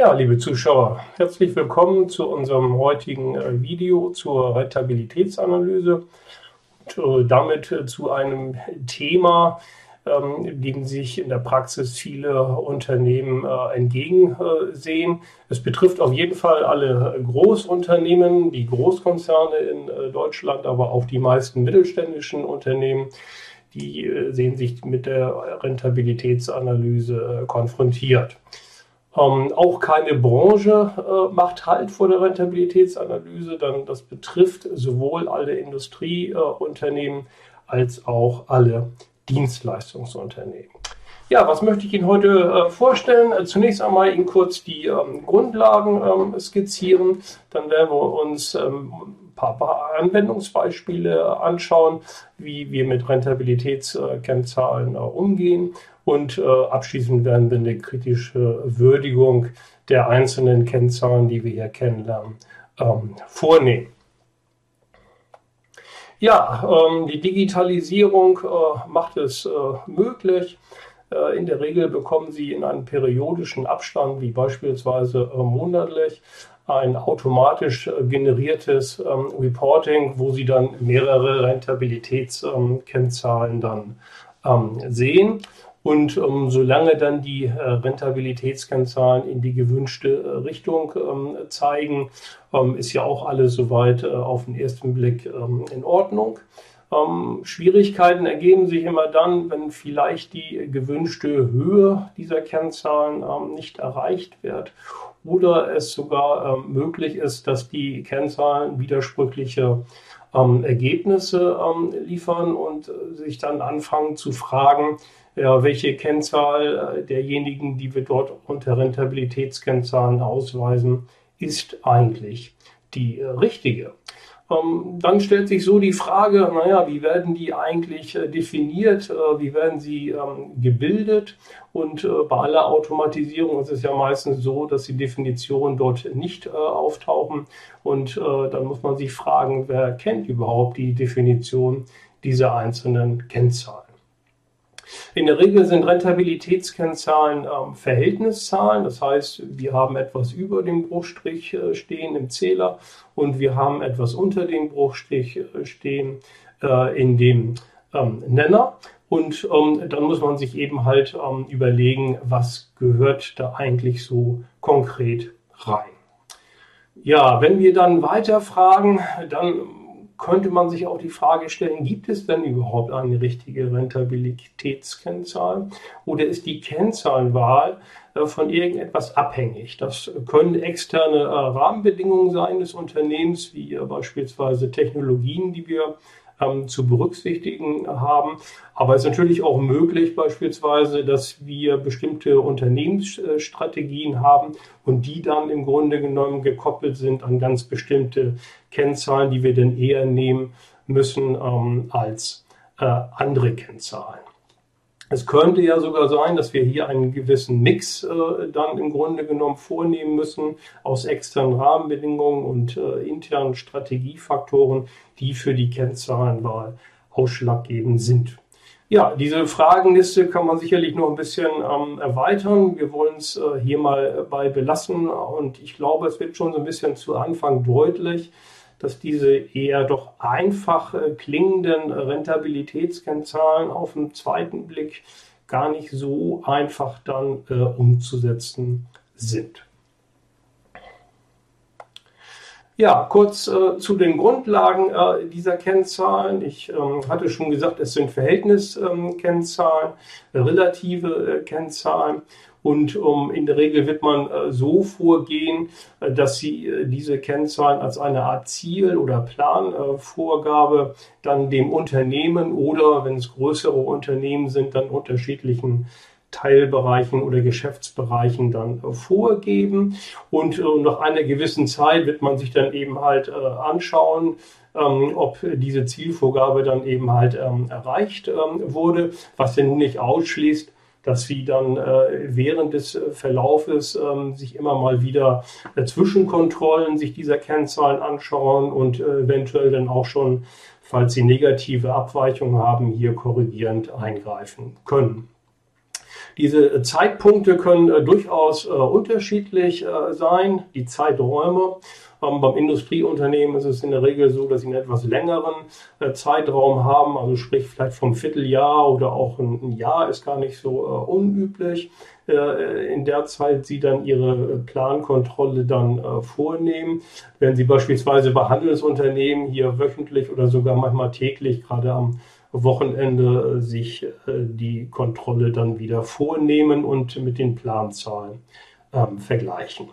Ja, liebe Zuschauer, herzlich willkommen zu unserem heutigen äh, Video zur Rentabilitätsanalyse und äh, damit äh, zu einem Thema, ähm, dem sich in der Praxis viele Unternehmen entgegensehen. Es betrifft auf jeden Fall alle Großunternehmen, die Großkonzerne in Deutschland, aber auch die meisten mittelständischen Unternehmen die sehen sich mit der Rentabilitätsanalyse konfrontiert. Ähm, auch keine Branche äh, macht Halt vor der Rentabilitätsanalyse, dann das betrifft sowohl alle Industrieunternehmen äh, als auch alle Dienstleistungsunternehmen. Ja, was möchte ich Ihnen heute äh, vorstellen? Äh, zunächst einmal Ihnen kurz die ähm, Grundlagen ähm, skizzieren. Dann werden wir uns ähm, paar, paar, Anwendungsbeispiele anschauen, wie wir mit Rentabilitätskennzahlen äh, umgehen und äh, abschließend werden wir eine kritische Würdigung der einzelnen Kennzahlen, die wir hier kennenlernen, ähm, vornehmen. Ja, ähm, die Digitalisierung äh, macht es möglich. In der Regel bekommen Sie in einem periodischen Abstand, wie beispielsweise monatlich, ein automatisch äh, generiertes ähm, Reporting, wo Sie dann mehrere Rentabilitätskennzahlen dann ähm, sehen. Und ähm, solange dann die äh, Rentabilitätskennzahlen in die gewünschte äh, Richtung ähm, zeigen, ähm, ist ja auch alles soweit äh, auf den ersten Blick ähm, in Ordnung. Ähm, Schwierigkeiten ergeben sich immer dann, wenn vielleicht die gewünschte Höhe dieser Kennzahlen ähm, nicht erreicht wird oder es sogar möglich ist, dass die Kennzahlen widersprüchliche Ergebnisse liefern und äh, sich dann anfangen zu fragen, ja, welche Kennzahl äh, derjenigen, die wir dort unter Rentabilitätskennzahlen ausweisen, ist eigentlich die äh, richtige. Ähm, dann stellt sich so die Frage, naja, wie werden die eigentlich äh, definiert, wie werden sie ähm, gebildet? Und bei aller Automatisierung ist es ja meistens so, dass die Definitionen dort nicht auftauchen. Und dann muss man sich fragen, wer kennt überhaupt die Definition dieser einzelnen Kennzahlen? In der Regel sind Rentabilitätskennzahlen ähm, Verhältniszahlen. Das heißt, wir haben etwas über dem Bruchstrich äh, stehen im Zähler und wir haben etwas unter dem Bruchstrich äh, stehen äh, in dem ähm, Nenner. Und ähm, dann muss man sich eben halt ähm, überlegen, was gehört da eigentlich so konkret rein. Ja, wenn wir dann weiter fragen, dann könnte man sich auch die Frage stellen, gibt es denn überhaupt eine richtige Rentabilitätskennzahl oder ist die Kennzahlenwahl äh, von irgendetwas abhängig? Das können externe äh, Rahmenbedingungen sein des Unternehmens, wie äh, beispielsweise Technologien, die wir ähm, zu berücksichtigen haben. Aber es ist natürlich auch möglich beispielsweise, dass wir bestimmte Unternehmensstrategien haben und die dann im Grunde genommen gekoppelt sind an ganz bestimmte Kennzahlen, die wir dann eher nehmen müssen ähm, als äh, andere Kennzahlen. Es könnte ja sogar sein, dass wir hier einen gewissen Mix äh, dann im Grunde genommen vornehmen müssen aus externen Rahmenbedingungen und äh, internen Strategiefaktoren, die für die Kennzahlenwahl ausschlaggebend sind. Ja, diese Fragenliste kann man sicherlich noch ein bisschen ähm, erweitern. Wir wollen es äh, hier mal bei belassen und ich glaube, es wird schon so ein bisschen zu Anfang deutlich, dass diese eher doch einfach äh, klingenden Rentabilitätskennzahlen auf den zweiten Blick gar nicht so einfach dann äh, umzusetzen sind. Ja, kurz äh, zu den Grundlagen äh, dieser Kennzahlen. Ich ähm, hatte schon gesagt, es sind Verhältniskennzahlen, ähm, relative äh, Kennzahlen. Und um, in der Regel wird man äh, so vorgehen, äh, dass Sie äh, diese Kennzahlen als eine Art Ziel- oder Planvorgabe dann dem Unternehmen oder, wenn es größere Unternehmen sind, dann unterschiedlichen Teilbereichen oder Geschäftsbereichen dann vorgeben. Und äh, nach einer gewissen Zeit wird man sich dann eben halt äh, anschauen, ähm, ob diese Zielvorgabe dann eben halt ähm, erreicht ähm, wurde, was ja nun nicht ausschließt, dass sie dann äh, während des äh, Verlaufes ähm, sich immer mal wieder äh, Zwischenkontrollen sich dieser Kennzahlen anschauen und äh, eventuell dann auch schon, falls sie negative Abweichungen haben, hier korrigierend eingreifen können. Diese Zeitpunkte können äh, durchaus äh, unterschiedlich äh, sein, die Zeiträume. Ähm, beim Industrieunternehmen ist es in der Regel so, dass sie einen etwas längeren äh, Zeitraum haben, also sprich vielleicht vom Vierteljahr oder auch ein, ein Jahr ist gar nicht so äh, unüblich, äh, in der Zeit sie dann ihre Plankontrolle dann vornehmen. Wenn sie beispielsweise bei Handelsunternehmen hier wöchentlich oder sogar manchmal täglich gerade am Wochenende sich die Kontrolle dann wieder vornehmen und mit den Planzahlen ähm, vergleichen.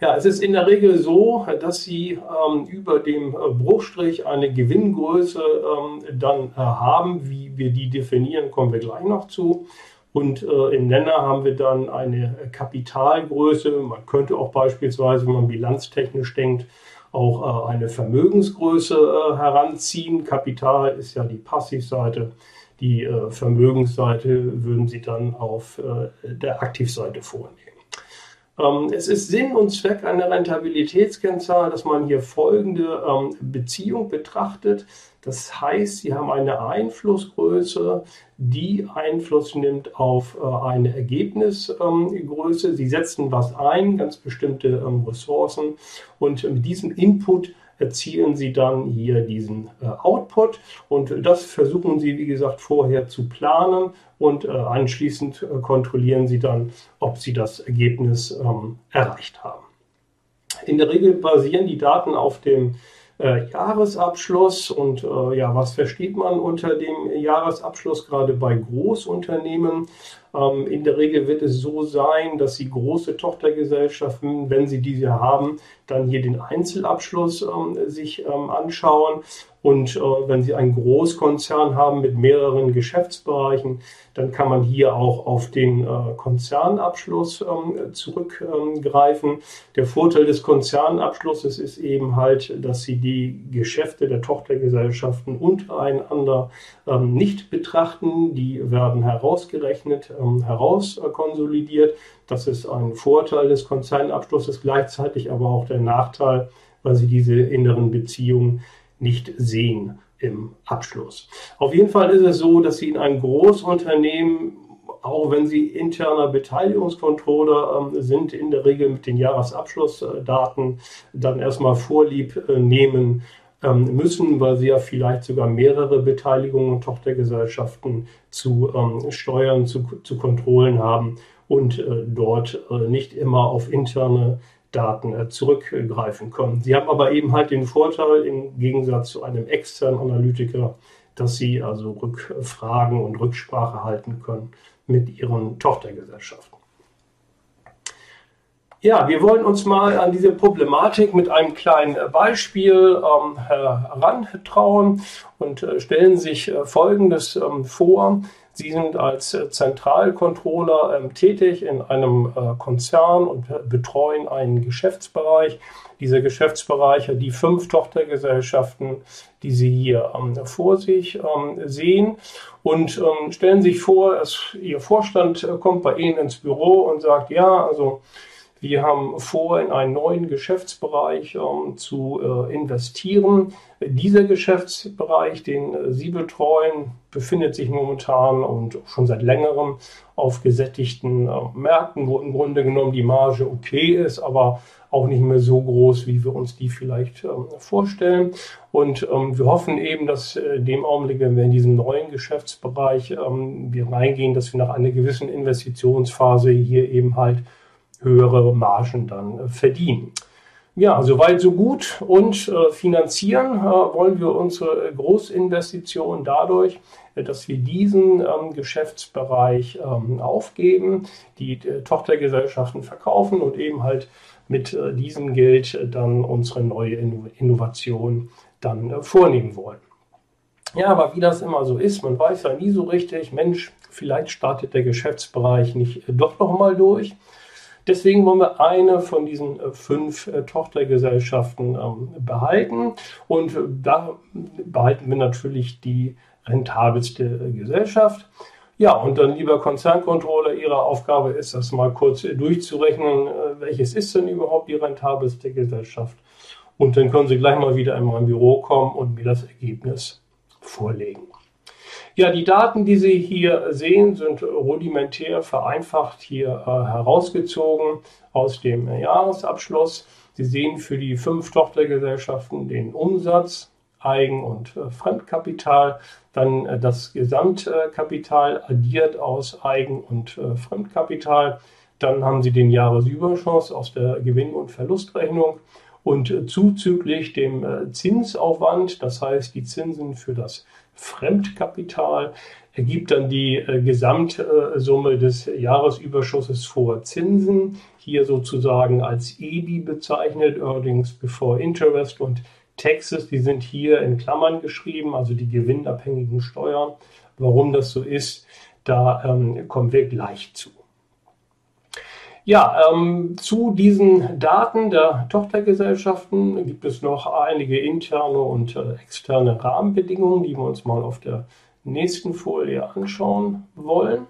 Ja, es ist in der Regel so, dass Sie ähm, über dem äh, Bruchstrich eine Gewinngröße ähm, dann äh, haben. Wie wir die definieren, kommen wir gleich noch zu. Und äh, im Nenner haben wir dann eine Kapitalgröße. Man könnte auch beispielsweise, wenn man bilanztechnisch denkt, auch äh, eine Vermögensgröße äh, heranziehen. Kapital ist ja die Passivseite. Die äh, Vermögensseite würden Sie dann auf der Aktivseite vornehmen. Ähm, es ist Sinn und Zweck einer Rentabilitätskennzahl, dass man hier folgende ähm, Beziehung betrachtet. Das heißt, Sie haben eine Einflussgröße, die Einfluss nimmt auf äh, eine Ergebnisgröße. Sie setzen was ein, ganz bestimmte ähm, Ressourcen und mit diesem Input erzielen Sie dann hier diesen äh, Output und das versuchen Sie, wie gesagt, vorher zu planen und äh, anschließend äh, kontrollieren Sie dann, ob Sie das Ergebnis ähm, erreicht haben. In der Regel basieren die Daten auf dem äh, Jahresabschluss und äh, ja, was versteht man unter dem Jahresabschluss gerade bei Großunternehmen? Ähm, in der Regel wird es so sein, dass Sie große Tochtergesellschaften, wenn Sie diese haben, dann hier den Einzelabschluss ähm, sich ähm, anschauen und äh, wenn Sie einen Großkonzern haben mit mehreren Geschäftsbereichen, dann kann man hier auch auf den äh, Konzernabschluss ähm, zurückgreifen. Der Vorteil des Konzernabschlusses ist eben halt, dass Sie die Geschäfte der Tochtergesellschaften untereinander ähm, nicht betrachten. Die werden herausgerechnet, ähm, herauskonsolidiert. Das ist ein Vorteil des Konzernabschlusses, gleichzeitig aber auch der Nachteil, weil Sie diese inneren Beziehungen nicht sehen im Abschluss. Auf jeden Fall ist es so, dass Sie in einem Großunternehmen, auch wenn Sie interner Beteiligungskontroller ähm, sind, in der Regel mit den Jahresabschlussdaten dann erstmal Vorlieb äh, nehmen müssen, weil Sie ja vielleicht sogar mehrere Beteiligungen und Tochtergesellschaften zu ähm, Steuern, zu, zu Kontrollen haben und äh, dort äh, nicht immer auf interne Daten äh, zurückgreifen können. Sie haben aber eben halt den Vorteil im Gegensatz zu einem externen Analytiker, dass Sie also Rückfragen und Rücksprache halten können mit Ihren Tochtergesellschaften. Ja, wir wollen uns mal an diese Problematik mit einem kleinen Beispiel ähm, herantrauen und äh, stellen sich äh, Folgendes ähm, vor. Sie sind als äh, Zentralcontroller ähm, tätig in einem äh, Konzern und betreuen einen Geschäftsbereich. Dieser Geschäftsbereich hat die fünf Tochtergesellschaften, die Sie hier ähm, vor sich ähm, sehen. Und ähm, stellen sich vor, dass Ihr Vorstand äh, kommt bei Ihnen ins Büro und sagt, ja, also wir haben vor, in einen neuen Geschäftsbereich ähm, zu äh, investieren. Dieser Geschäftsbereich, den äh, Sie betreuen, befindet sich momentan und schon seit längerem auf gesättigten äh, Märkten, wo im Grunde genommen die Marge okay ist, aber auch nicht mehr so groß, wie wir uns die vielleicht ähm, vorstellen. Und ähm, wir hoffen eben, dass äh, dem Augenblick, wenn wir in diesen neuen Geschäftsbereich ähm, wir reingehen, dass wir nach einer gewissen Investitionsphase hier eben halt höhere Margen dann äh, verdienen. Ja, soweit so gut. Und äh, finanzieren äh, wollen wir unsere Großinvestition dadurch, dass wir diesen ähm, Geschäftsbereich ähm, aufgeben, die Tochtergesellschaften verkaufen und eben halt mit diesem Geld dann unsere neue Innovation dann vornehmen wollen. Ja, aber wie das immer so ist, man weiß ja nie so richtig, Mensch, vielleicht startet der Geschäftsbereich nicht doch noch mal durch. Deswegen wollen wir eine von diesen äh, fünf äh, Tochtergesellschaften ähm, behalten. Und äh, da behalten wir natürlich die rentabelste Gesellschaft. Ja, und dann, lieber Konzerncontroller, Ihre Aufgabe ist, das mal kurz durchzurechnen, welches ist denn überhaupt die rentabelste Gesellschaft. Und dann können Sie gleich mal wieder in mein Büro kommen und mir das Ergebnis vorlegen. Ja, die Daten, die Sie hier sehen, sind rudimentär vereinfacht hier äh, herausgezogen aus dem Jahresabschluss. Sie sehen für die fünf Tochtergesellschaften den Umsatz, Eigen- und äh, Fremdkapital, dann äh, das Gesamtkapital addiert aus Eigen- und Fremdkapital. Dann haben Sie den Jahresüberschuss aus der Gewinn- und Verlustrechnung und zuzüglich dem Zinsaufwand, das heißt die Zinsen für das Fremdkapital, ergibt dann die Gesamtsumme des Jahresüberschusses vor Zinsen, hier sozusagen als EBI bezeichnet, Earnings Before Interest und Taxes, die sind hier in Klammern geschrieben, also die gewinnabhängigen Steuern. Warum das so ist, da ähm, kommen wir gleich zu. Ja, ähm, zu diesen Daten der Tochtergesellschaften gibt es noch einige interne und äh, externe Rahmenbedingungen, die wir uns mal auf der nächsten Folie anschauen wollen.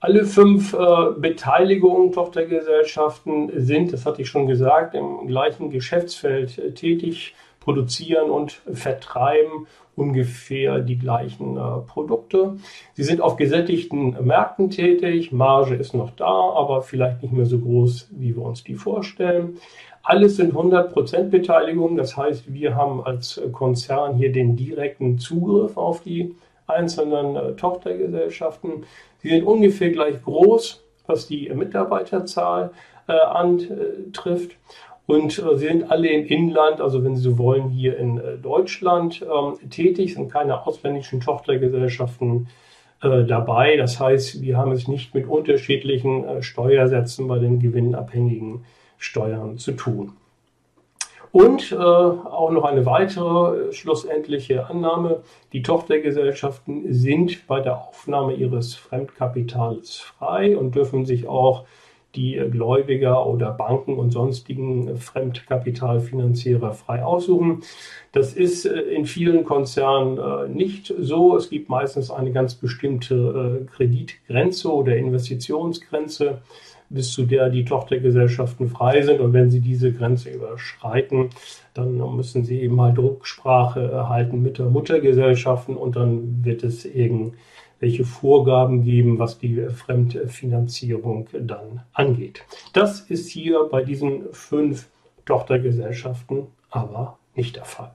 Alle fünf äh, Beteiligungen, Tochtergesellschaften sind, das hatte ich schon gesagt, im gleichen Geschäftsfeld äh, tätig, produzieren und vertreiben ungefähr die gleichen äh, Produkte. Sie sind auf gesättigten Märkten tätig, Marge ist noch da, aber vielleicht nicht mehr so groß, wie wir uns die vorstellen. Alles sind 100% Beteiligung, das heißt, wir haben als Konzern hier den direkten Zugriff auf die einzelnen äh, Tochtergesellschaften. Sie sind ungefähr gleich groß, was die Mitarbeiterzahl äh, antrifft. Und äh, sie sind alle im Inland, also wenn Sie so wollen, hier in äh, Deutschland ähm, tätig, sind keine ausländischen Tochtergesellschaften äh, dabei. Das heißt, wir haben es nicht mit unterschiedlichen äh, Steuersätzen bei den gewinnabhängigen Steuern zu tun. Und äh, auch noch eine weitere äh, schlussendliche Annahme. Die Tochtergesellschaften sind bei der Aufnahme ihres Fremdkapitals frei und dürfen sich auch die Gläubiger oder Banken und sonstigen Fremdkapitalfinanzierer frei aussuchen. Das ist äh, in vielen Konzernen äh, nicht so. Es gibt meistens eine ganz bestimmte Kreditgrenze oder Investitionsgrenze bis zu der die Tochtergesellschaften frei sind. Und wenn sie diese Grenze überschreiten, dann müssen sie eben halt Rücksprache erhalten mit der Muttergesellschaften und dann wird es irgendwelche Vorgaben geben, was die Fremdfinanzierung dann angeht. Das ist hier bei diesen fünf Tochtergesellschaften aber nicht der Fall.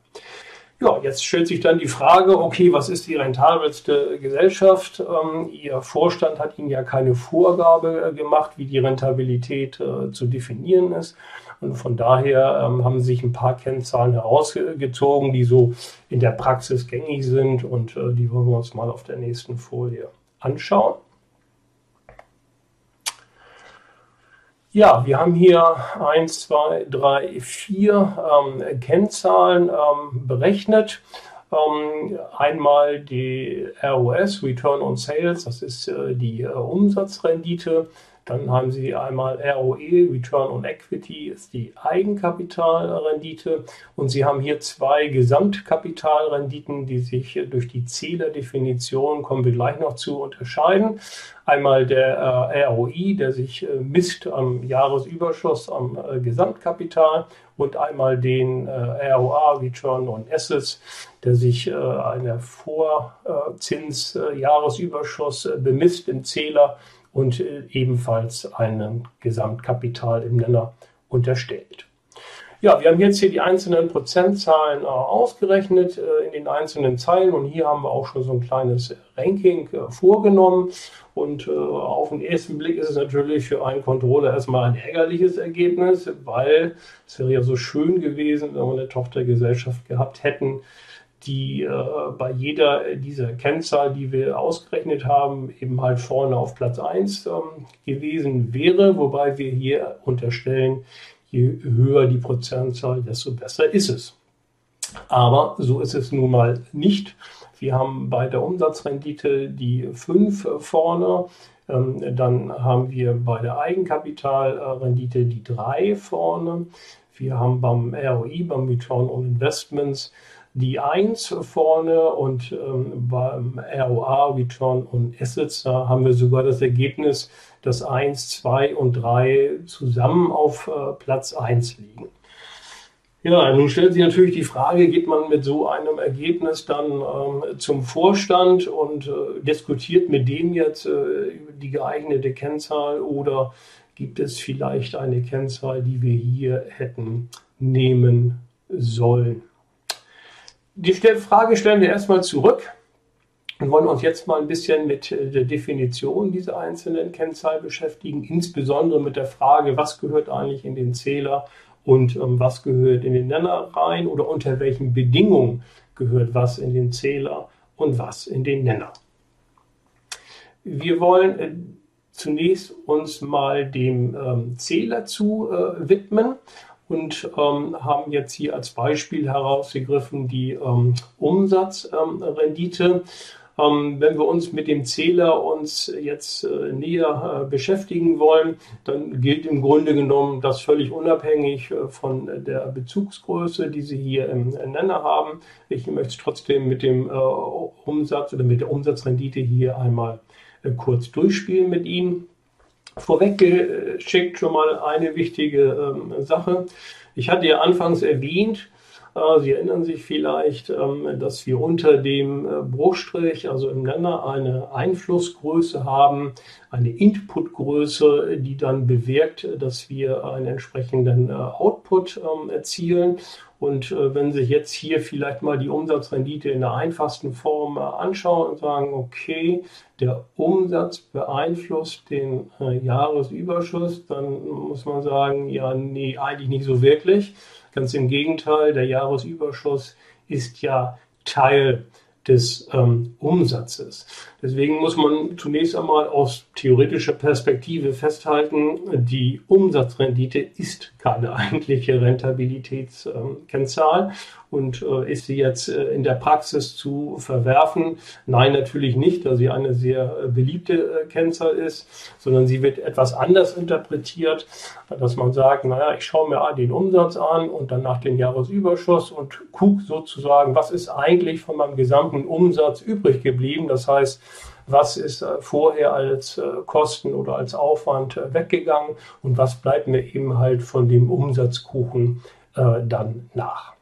Ja, jetzt stellt sich dann die Frage, okay, was ist die rentabelste Gesellschaft? Ähm, Ihr Vorstand hat Ihnen ja keine Vorgabe äh, gemacht, wie die Rentabilität äh, zu definieren ist. Und von daher ähm, haben sich ein paar Kennzahlen herausgezogen, die so in der Praxis gängig sind und äh, die wollen wir uns mal auf der nächsten Folie anschauen. Ja, wir haben hier eins, zwei, drei, vier ähm, Kennzahlen ähm, berechnet. Ähm, einmal die ROS, Return on Sales, das ist äh, die äh, Umsatzrendite. Dann haben Sie einmal ROE, Return on Equity, ist die Eigenkapitalrendite. Und Sie haben hier zwei Gesamtkapitalrenditen, die sich durch die Zählerdefinition, kommen wir gleich noch zu, unterscheiden. Einmal der äh, ROI, der sich äh, misst am Jahresüberschuss am äh, Gesamtkapital und einmal den äh, ROA, Return on Assets, der sich äh, einer Vorzins-Jahresüberschuss äh, bemisst im Zähler und äh, ebenfalls ein Gesamtkapital im Nenner unterstellt. Ja, wir haben jetzt hier die einzelnen Prozentzahlen äh, ausgerechnet äh, in den einzelnen Zeilen und hier haben wir auch schon so ein kleines Ranking vorgenommen. Und auf den ersten Blick ist es natürlich für einen Controller erstmal ein ärgerliches Ergebnis, weil es wäre ja so schön gewesen, wenn wir eine Tochtergesellschaft gehabt hätten, die äh, bei jeder dieser Kennzahl, die wir ausgerechnet haben, eben halt vorne auf Platz 1 ähm, gewesen wäre, wobei wir hier unterstellen, je höher die Prozentzahl, desto besser ist es. Aber so ist es nun mal nicht. Wir haben bei der Umsatzrendite die 5 vorne, ähm, dann haben wir bei der Eigenkapitalrendite die 3 vorne. Wir haben beim ROI, beim Return on Investments, die 1 vorne und ähm, beim ROA, Return on Assets, da haben wir sogar das Ergebnis, dass 1, 2 und 3 zusammen auf äh, Platz 1 liegen. Ja, nun stellt sich natürlich die Frage, geht man mit so einem Ergebnis dann ähm, zum Vorstand und äh, diskutiert mit dem jetzt äh, die geeignete Kennzahl oder gibt es vielleicht eine Kennzahl, die wir hier hätten nehmen sollen? Die Frage stellen wir erstmal zurück und wollen uns jetzt mal ein bisschen mit äh, der Definition dieser einzelnen Kennzahl beschäftigen, insbesondere mit der Frage, was gehört eigentlich in den Zähler und ähm, was gehört in den Nenner rein oder unter welchen Bedingungen gehört was in den Zähler und was in den Nenner. Wir wollen äh, zunächst uns mal dem ähm, Zähler zu äh, widmen und ähm, haben jetzt hier als Beispiel herausgegriffen die ähm, Umsatzrendite. Ähm, wenn wir uns mit dem Zähler uns jetzt äh, näher äh, beschäftigen wollen, dann gilt im Grunde genommen das völlig unabhängig äh, von der Bezugsgröße, die Sie hier im Nenner haben. Ich möchte es trotzdem mit dem äh, Umsatz oder mit der Umsatzrendite hier einmal äh, kurz durchspielen mit Ihnen. Vorweg geschickt schon mal eine wichtige ähm, Sache. Ich hatte ja anfangs erwähnt, äh, Sie erinnern sich vielleicht, ähm, dass wir unter dem äh, Bruchstrich, also im Nenner, eine Einflussgröße haben, eine Inputgröße, die dann bewirkt, dass wir einen entsprechenden äh, Output ähm, erzielen. Und wenn Sie jetzt hier vielleicht mal die Umsatzrendite in der einfachsten Form anschauen und sagen, okay, der Umsatz beeinflusst den Jahresüberschuss, dann muss man sagen, ja, nee, eigentlich nicht so wirklich. Ganz im Gegenteil, der Jahresüberschuss ist ja Teil des ähm, Umsatzes. Deswegen muss man zunächst einmal aus theoretischer Perspektive festhalten, die Umsatzrendite ist keine eigentliche Rentabilitätskennzahl. Und äh, ist sie jetzt äh, in der Praxis zu verwerfen? Nein, natürlich nicht, da sie eine sehr äh, beliebte äh, Kennzahl ist, sondern sie wird etwas anders interpretiert, dass man sagt, naja, ich schaue mir den Umsatz an und danach den Jahresüberschuss und gucke sozusagen, was ist eigentlich von meinem gesamten Umsatz übrig geblieben. Das heißt, was ist äh, vorher als äh, Kosten oder als Aufwand weggegangen und was bleibt mir eben halt von dem Umsatzkuchen dann nach.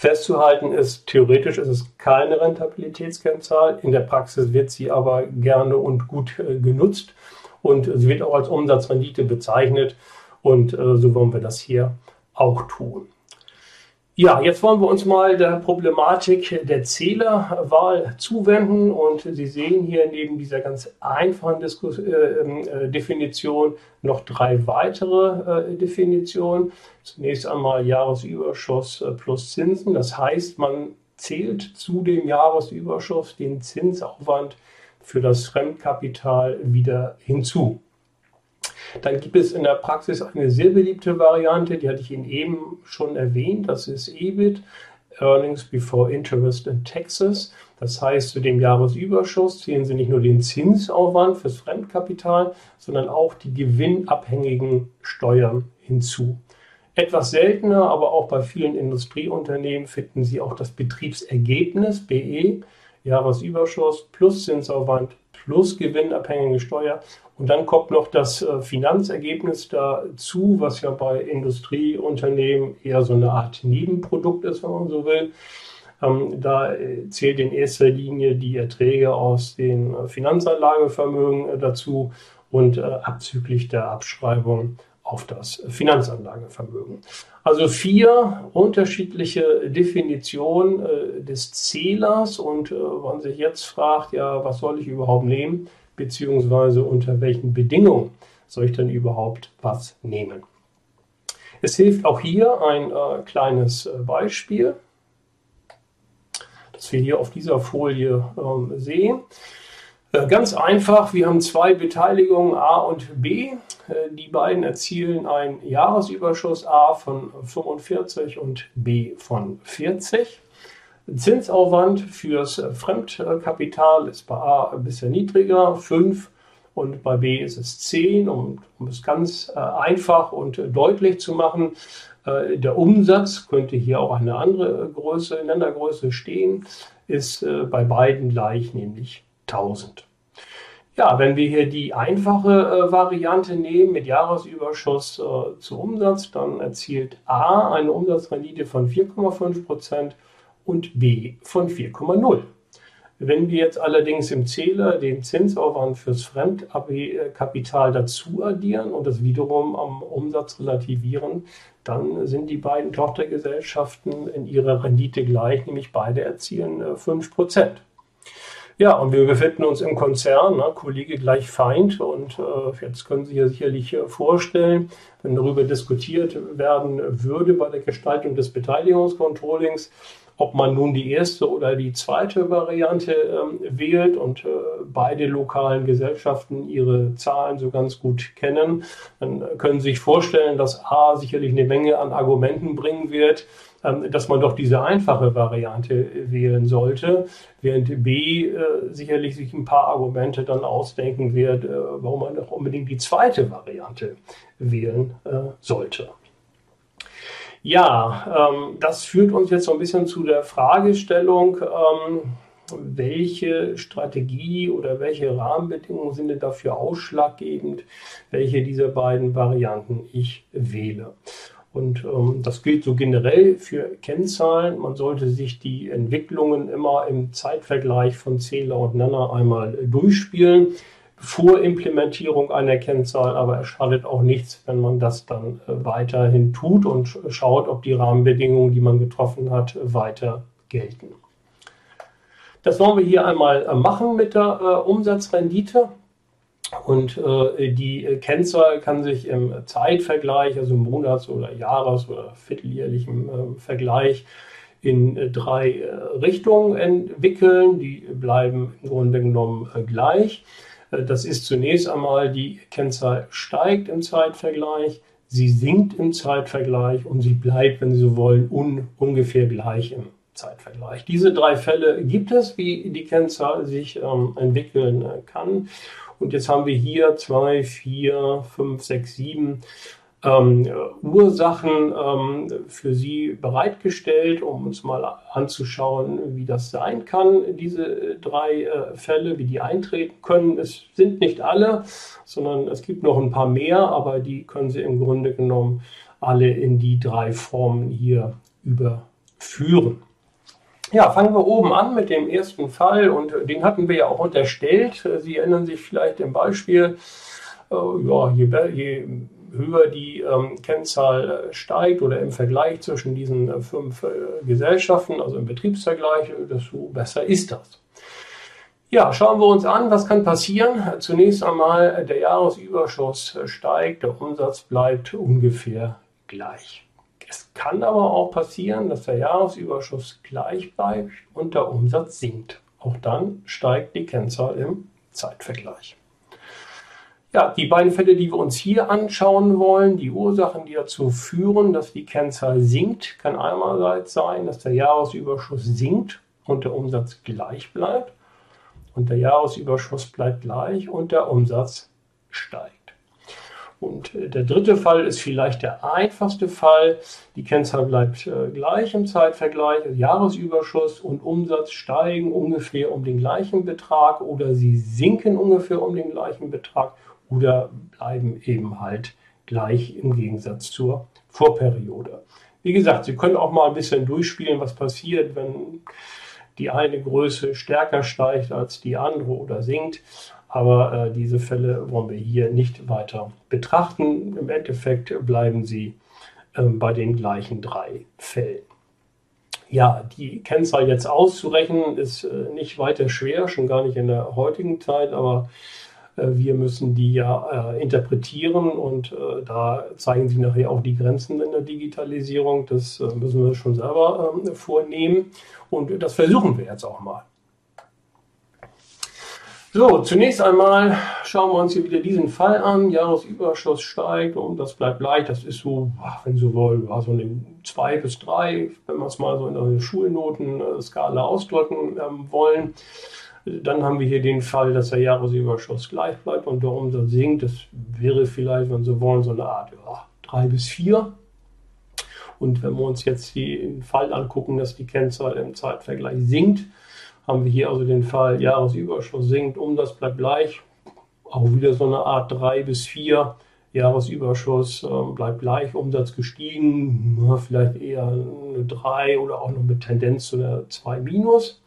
Festzuhalten ist, theoretisch ist es keine Rentabilitätskennzahl. In der Praxis wird sie aber gerne und gut äh, genutzt und sie wird auch als Umsatzrendite bezeichnet und äh, so wollen wir das hier auch tun. Ja, jetzt wollen wir uns mal der Problematik der Zählerwahl zuwenden und Sie sehen hier neben dieser ganz einfachen Diskus äh, ähm, äh, Definition noch drei weitere äh, Definitionen. Zunächst einmal Jahresüberschuss äh, plus Zinsen. Das heißt, man zählt zu dem Jahresüberschuss den Zinsaufwand für das Fremdkapital wieder hinzu. Dann gibt es in der Praxis eine sehr beliebte Variante, die hatte ich Ihnen eben schon erwähnt, das ist EBIT, Earnings Before Interest and Taxes. Das heißt, zu dem Jahresüberschuss zählen Sie nicht nur den Zinsaufwand fürs Fremdkapital, sondern auch die gewinnabhängigen Steuern hinzu. Etwas seltener, aber auch bei vielen Industrieunternehmen finden Sie auch das Betriebsergebnis BE, Jahresüberschuss plus Zinsaufwand plus gewinnabhängige Steuer. Und dann kommt noch das äh, Finanzergebnis dazu, was ja bei Industrieunternehmen eher so eine Art Nebenprodukt ist, wenn man so will. Ähm, da äh, zählt in erster Linie die Erträge aus den äh, Finanzanlagevermögen dazu und abzüglich der Abschreibung auf das Finanzanlagevermögen. Also vier unterschiedliche Definitionen des Zählers und äh, man sich jetzt fragt, ja, was soll ich überhaupt nehmen, beziehungsweise unter welchen Bedingungen soll ich denn überhaupt was nehmen. Es hilft auch hier ein äh, kleines äh, Beispiel, das wir hier auf dieser Folie ähm, sehen. Äh, ganz einfach, wir haben zwei Beteiligungen A und B. Äh, die beiden erzielen einen Jahresüberschuss A von 45 und B von 40. Zinsaufwand fürs Fremdkapital ist bei A ein bisschen niedriger, 5 und bei B ist es 10, um, um es ganz äh, einfach und deutlich zu machen. Äh, der Umsatz könnte hier auch eine andere Größe, Ländergröße stehen, ist äh, bei beiden gleich, nämlich 1000. Ja, wenn wir hier die einfache äh, Variante nehmen mit Jahresüberschuss äh, zu Umsatz, dann erzielt A eine Umsatzrendite von 4,5 Prozent und B von 4,0. Wenn wir jetzt allerdings im Zähler den Zinsaufwand fürs Fremdkapital dazu addieren und das wiederum am Umsatz relativieren, dann sind die beiden Tochtergesellschaften in ihrer Rendite gleich, nämlich beide erzielen 5%. Äh, ja, und wir befinden uns im Konzern, ne, Kollege gleich Feind. Und äh, jetzt können Sie sich ja sicherlich äh, vorstellen, wenn darüber diskutiert werden würde bei der Gestaltung des Beteiligungscontrollings, ob man nun die erste oder die zweite Variante ähm, wählt und äh, beide lokalen Gesellschaften ihre Zahlen so ganz gut kennen, dann können Sie sich vorstellen, dass A sicherlich eine Menge an Argumenten bringen wird, ähm, dass man doch diese einfache Variante wählen sollte, während B äh, sicherlich sich ein paar Argumente dann ausdenken wird, äh, warum man doch unbedingt die zweite Variante wählen äh, sollte. Ja, ähm, das führt uns jetzt so ein bisschen zu der Fragestellung, ähm, welche Strategie oder welche Rahmenbedingungen sind denn dafür ausschlaggebend, welche dieser beiden Varianten ich wähle. Und ähm, das gilt so generell für Kennzahlen. Man sollte sich die Entwicklungen immer im Zeitvergleich von Zähler und Nenner einmal durchspielen vor Implementierung einer Kennzahl, aber es schadet auch nichts, wenn man das dann äh, weiterhin tut und schaut, ob die Rahmenbedingungen, die man getroffen hat, weiter gelten. Das wollen wir hier einmal äh, machen mit der äh, Umsatzrendite. Und äh, die Kennzahl kann sich im Zeitvergleich, also im Monats- oder Jahres- oder vierteljährlichen äh, Vergleich, in äh, drei Richtungen entwickeln. Die bleiben im Grunde genommen gleich. Das ist zunächst einmal, die Kennzahl steigt im Zeitvergleich, sie sinkt im Zeitvergleich und sie bleibt, wenn Sie so wollen, un ungefähr gleich im Zeitvergleich. Diese drei Fälle gibt es, wie die Kennzahl sich ähm, entwickeln äh, kann. Und jetzt haben wir hier zwei, vier, fünf, sechs, sieben ähm, Ursachen ähm, für Sie bereitgestellt, um uns mal anzuschauen, wie das sein kann, diese drei äh, Fälle, wie die eintreten können. Es sind nicht alle, sondern es gibt noch ein paar mehr, aber die können Sie im Grunde genommen alle in die drei Formen hier überführen. Ja, fangen wir oben an mit dem ersten Fall und den hatten wir ja auch unterstellt. Sie erinnern sich vielleicht im Beispiel, ja, je, je höher die ähm, Kennzahl äh, steigt oder im Vergleich zwischen diesen äh, fünf äh, Gesellschaften, also im Betriebsvergleich, äh, desto besser ist das. Ja, schauen wir uns an, was kann passieren. Zunächst einmal, der Jahresüberschuss steigt, der Umsatz bleibt ungefähr gleich. Es kann aber auch passieren, dass der Jahresüberschuss gleich bleibt und der Umsatz sinkt. Auch dann steigt die Kennzahl im Zeitvergleich. Ja, die beiden Fälle, die wir uns hier anschauen wollen, die Ursachen, die dazu führen, dass die Kennzahl sinkt, kann einerseits sein, dass der Jahresüberschuss sinkt und der Umsatz gleich bleibt und der Jahresüberschuss bleibt gleich und der Umsatz steigt. Und äh, der dritte Fall ist vielleicht der einfachste Fall. Die Kennzahl bleibt äh, gleich im Zeitvergleich. Jahresüberschuss und Umsatz steigen ungefähr um den gleichen Betrag oder sie sinken ungefähr um den gleichen Betrag oder bleiben eben halt gleich im Gegensatz zur Vorperiode. Wie gesagt, Sie können auch mal ein bisschen durchspielen, was passiert, wenn die eine Größe stärker steigt als die andere oder sinkt. Aber äh, diese Fälle wollen wir hier nicht weiter betrachten. Im Endeffekt bleiben sie äh, bei den gleichen drei Fällen. Ja, die Kennzahl jetzt auszurechnen ist äh, nicht weiter schwer, schon gar nicht in der heutigen Zeit, aber wir müssen die ja äh, interpretieren und äh, da zeigen sich nachher auch die Grenzen in der Digitalisierung. Das äh, müssen wir schon selber ähm, vornehmen und das versuchen wir jetzt auch mal. So, zunächst einmal schauen wir uns hier wieder diesen Fall an. Jahresüberschuss steigt und das bleibt gleich. Das ist so, wenn Sie wollen, so eine 2 bis 3, wenn wir es mal so in der Schulnotenskala ausdrücken ähm, wollen. Dann haben wir hier den Fall, dass der Jahresüberschuss gleich bleibt und der Umsatz sinkt. Das wäre vielleicht, wenn Sie wollen, so eine Art ja, 3 bis 4. Und wenn wir uns jetzt den Fall angucken, dass die Kennzahl im Zeitvergleich sinkt, haben wir hier also den Fall, Jahresüberschuss sinkt, Umsatz bleibt gleich. auch wieder so eine Art drei bis vier Jahresüberschuss, äh, bleibt gleich, Umsatz gestiegen, vielleicht eher eine drei oder auch noch mit Tendenz zu einer zwei minus.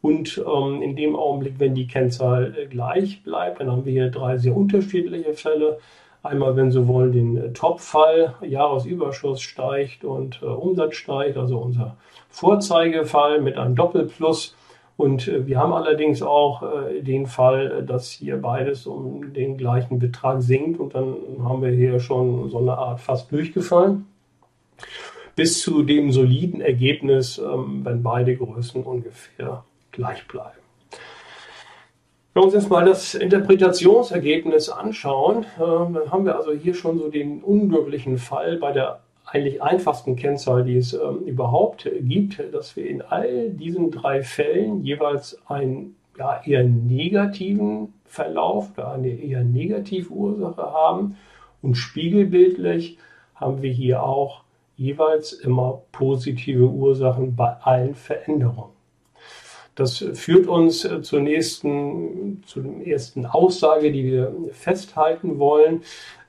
Und ähm, in dem Augenblick, wenn die Kennzahl äh, gleich bleibt, dann haben wir hier drei sehr unterschiedliche Fälle. Einmal, wenn Sie wollen, den äh, Top-Fall, Jahresüberschuss steigt und äh, Umsatz steigt, also unser Vorzeigefall mit einem Doppelplus. Und äh, wir haben allerdings auch äh, den Fall, dass hier beides um den gleichen Betrag sinkt und dann haben wir hier schon so eine Art fast durchgefallen. Bis zu dem soliden Ergebnis, ähm, wenn beide Größen ungefähr gleich bleiben. Wenn wir uns jetzt mal das Interpretationsergebnis anschauen, äh, dann haben wir also hier schon so den unglücklichen Fall bei der eigentlich einfachsten Kennzahl, die es ähm, überhaupt gibt, dass wir in all diesen drei Fällen jeweils einen ja, eher negativen Verlauf oder eine eher negative Ursache haben. Und spiegelbildlich haben wir hier auch jeweils immer positive Ursachen bei allen Veränderungen. Das führt uns äh, zur nächsten, zur ersten Aussage, die wir festhalten wollen,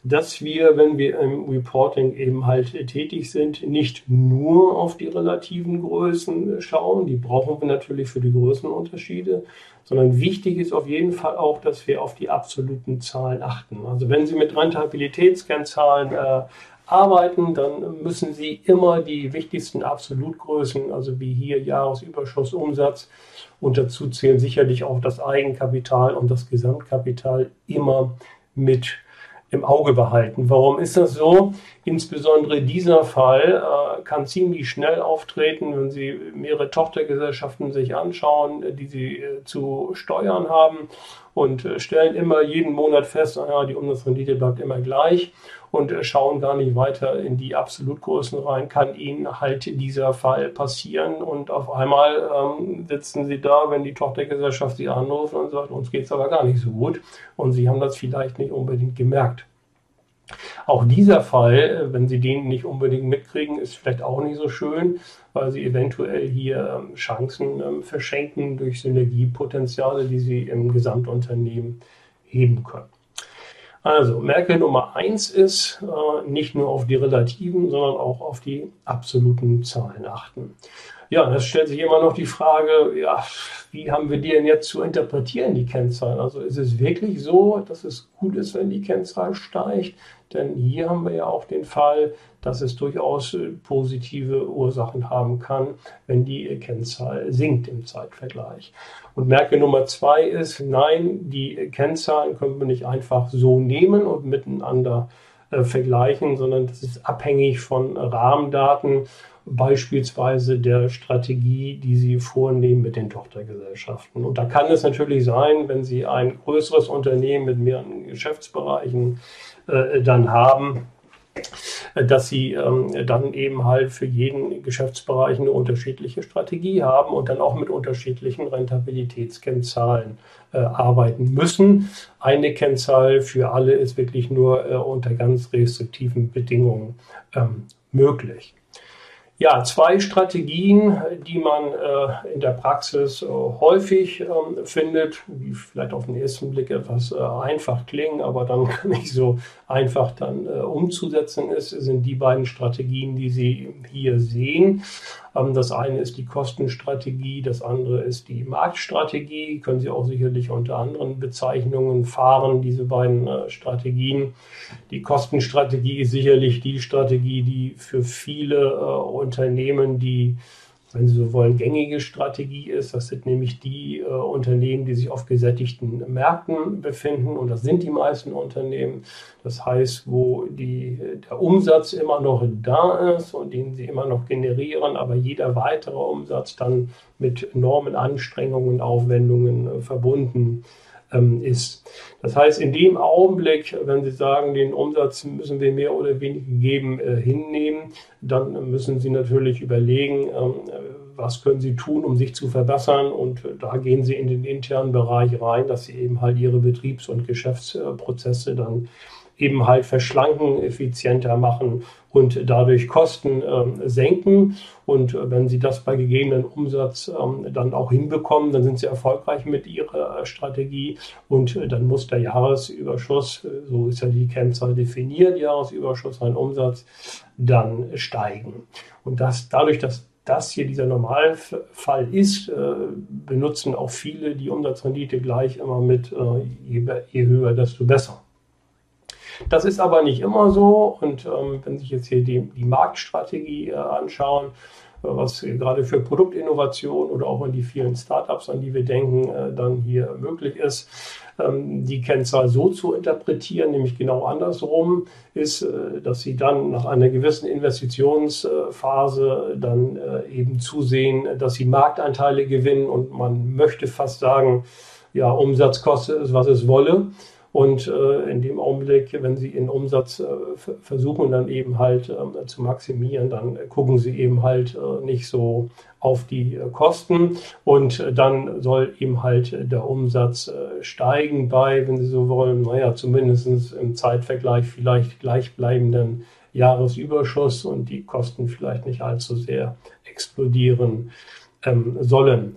dass wir, wenn wir im Reporting eben halt tätig sind, nicht nur auf die relativen Größen schauen, die brauchen wir natürlich für die Größenunterschiede, sondern wichtig ist auf jeden Fall auch, dass wir auf die absoluten Zahlen achten. Also wenn Sie mit Rentabilitätskennzahlen äh, arbeiten, dann müssen Sie immer die wichtigsten Absolutgrößen, also wie hier Jahresüberschuss, Umsatz, und dazu zählen sicherlich auch das Eigenkapital und das Gesamtkapital immer mit im Auge behalten. Warum ist das so? Insbesondere dieser Fall äh, kann ziemlich schnell auftreten, wenn Sie mehrere Tochtergesellschaften sich anschauen, die Sie äh, zu steuern haben und äh, stellen immer jeden Monat fest, ja, die Umsatzrendite bleibt immer gleich und äh, schauen gar nicht weiter in die Absolutgrößen rein, kann Ihnen halt dieser Fall passieren und auf einmal ähm, sitzen Sie da, wenn die Tochtergesellschaft Sie anruft und sagt, uns geht es aber gar nicht so gut und Sie haben das vielleicht nicht unbedingt gemerkt. Auch dieser Fall, äh, wenn Sie den nicht unbedingt mitkriegen, ist vielleicht auch nicht so schön, weil Sie eventuell hier ähm, Chancen ähm, verschenken durch Synergiepotenziale, die Sie im Gesamtunternehmen heben können. Also Merkel Nummer eins ist, äh, nicht nur auf die relativen, sondern auch auf die absoluten Zahlen achten. Ja, es stellt sich immer noch die Frage, ja, wie haben wir die denn jetzt zu interpretieren, die Kennzahlen? Also ist es wirklich so, dass es gut ist, wenn die Kennzahl steigt? Denn hier haben wir ja auch den Fall, dass es durchaus äh, positive Ursachen haben kann, wenn die Kennzahl sinkt im Zeitvergleich. Und Merke Nummer zwei ist, nein, die Kennzahlen können wir nicht einfach so nehmen und miteinander äh, vergleichen, sondern das ist abhängig von Rahmendaten, beispielsweise der Strategie, die Sie vornehmen mit den Tochtergesellschaften. Und da kann es natürlich sein, wenn Sie ein größeres Unternehmen mit mehreren Geschäftsbereichen äh, dann haben, dass sie ähm, dann eben halt für jeden Geschäftsbereich eine unterschiedliche Strategie haben und dann auch mit unterschiedlichen Rentabilitätskennzahlen äh, arbeiten müssen. Eine Kennzahl für alle ist wirklich nur äh, unter ganz restriktiven Bedingungen ähm, möglich. Ja, zwei Strategien, die man äh, in der Praxis äh, häufig ähm, findet, die vielleicht auf den ersten Blick etwas äh, einfach klingen, aber dann nicht so einfach dann äh, umzusetzen ist, sind die beiden Strategien, die Sie hier sehen. Ähm, das eine ist die Kostenstrategie, das andere ist die Marktstrategie. Können Sie auch sicherlich unter anderen Bezeichnungen fahren, diese beiden äh, Strategien. Die Kostenstrategie ist sicherlich die Strategie, die für viele äh, Unternehmen, die wenn Sie so wollen, gängige Strategie ist. Das sind nämlich die äh, Unternehmen, die sich auf gesättigten Märkten befinden. Und das sind die meisten Unternehmen. Das heißt, wo die, der Umsatz immer noch da ist und den sie immer noch generieren, aber jeder weitere Umsatz dann mit enormen Anstrengungen und Aufwendungen äh, verbunden ähm, ist. Das heißt, in dem Augenblick, wenn Sie sagen, den Umsatz müssen wir mehr oder weniger geben, äh, hinnehmen, dann müssen Sie natürlich überlegen, ähm, was können Sie tun, um sich zu verbessern. Und da gehen Sie in den internen Bereich rein, dass Sie eben halt Ihre Betriebs- und Geschäftsprozesse dann eben halt verschlanken, effizienter machen und dadurch Kosten ähm, senken. Und äh, wenn Sie das bei gegebenen Umsatz ähm, dann auch hinbekommen, dann sind Sie erfolgreich mit Ihrer Strategie und äh, dann muss der Jahresüberschuss, äh, so ist ja die Kennzahl definiert, Jahresüberschuss, ein Umsatz, dann steigen. Und das dadurch, dass das hier dieser Normalfall ist, äh, benutzen auch viele die Umsatzrendite gleich immer mit, äh, je, je höher, desto besser. Das ist aber nicht immer so. Und ähm, wenn Sie sich jetzt hier die, die Marktstrategie äh, anschauen, äh, was gerade für Produktinnovation oder auch in die vielen Startups, an die wir denken, äh, dann hier möglich ist, ähm, die Kennzahl so zu interpretieren, nämlich genau andersrum, ist, äh, dass sie dann nach einer gewissen Investitionsphase dann eben zusehen, dass sie Marktanteile gewinnen und man möchte fast sagen, ja, Umsatz kostet es, was es wolle. Und äh, in dem Augenblick, wenn Sie Ihren Umsatz äh, versuchen dann eben halt äh, zu maximieren, dann gucken Sie eben halt äh, nicht so auf die äh, Kosten und äh, dann soll eben halt der Umsatz steigen bei, wenn Sie so wollen, naja, zumindest im Zeitvergleich vielleicht gleichbleibenden Jahresüberschuss und die Kosten vielleicht nicht allzu sehr explodieren ähm, sollen.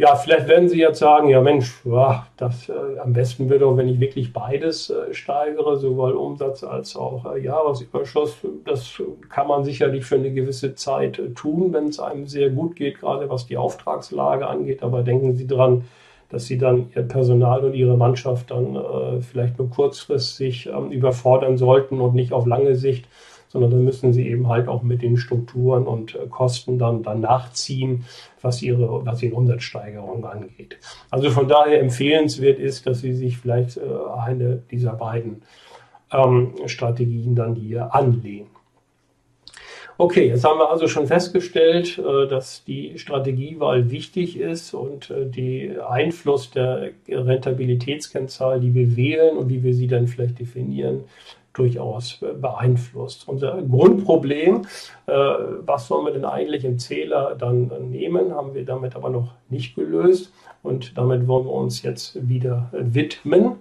Ja, vielleicht werden Sie jetzt sagen, ja Mensch, ja, das äh, am besten wird doch, wenn ich wirklich beides äh, steigere, sowohl Umsatz als auch äh, Jahresüberschuss. Das kann man sicherlich für eine gewisse Zeit äh, tun, wenn es einem sehr gut geht, gerade was die Auftragslage angeht. Aber denken Sie dran, dass Sie dann Ihr Personal und Ihre Mannschaft dann äh, vielleicht nur kurzfristig ähm, überfordern sollten und nicht auf lange Sicht sondern dann müssen sie eben halt auch mit den Strukturen und äh, Kosten dann, dann nachziehen, was ihre, was ihre Umsatzsteigerung angeht. Also von daher empfehlenswert ist, dass sie sich vielleicht äh, eine dieser beiden ähm, Strategien dann hier anlehnen. Okay, jetzt haben wir also schon festgestellt, äh, dass die Strategiewahl wichtig ist und der Einfluss der Rentabilitätskennzahl, die wir wählen und wie wir sie dann vielleicht definieren, durchaus beeinflusst. Unser Grundproblem, äh, was sollen wir denn eigentlich im Zähler dann nehmen, haben wir damit aber noch nicht gelöst und damit wollen wir uns jetzt wieder widmen.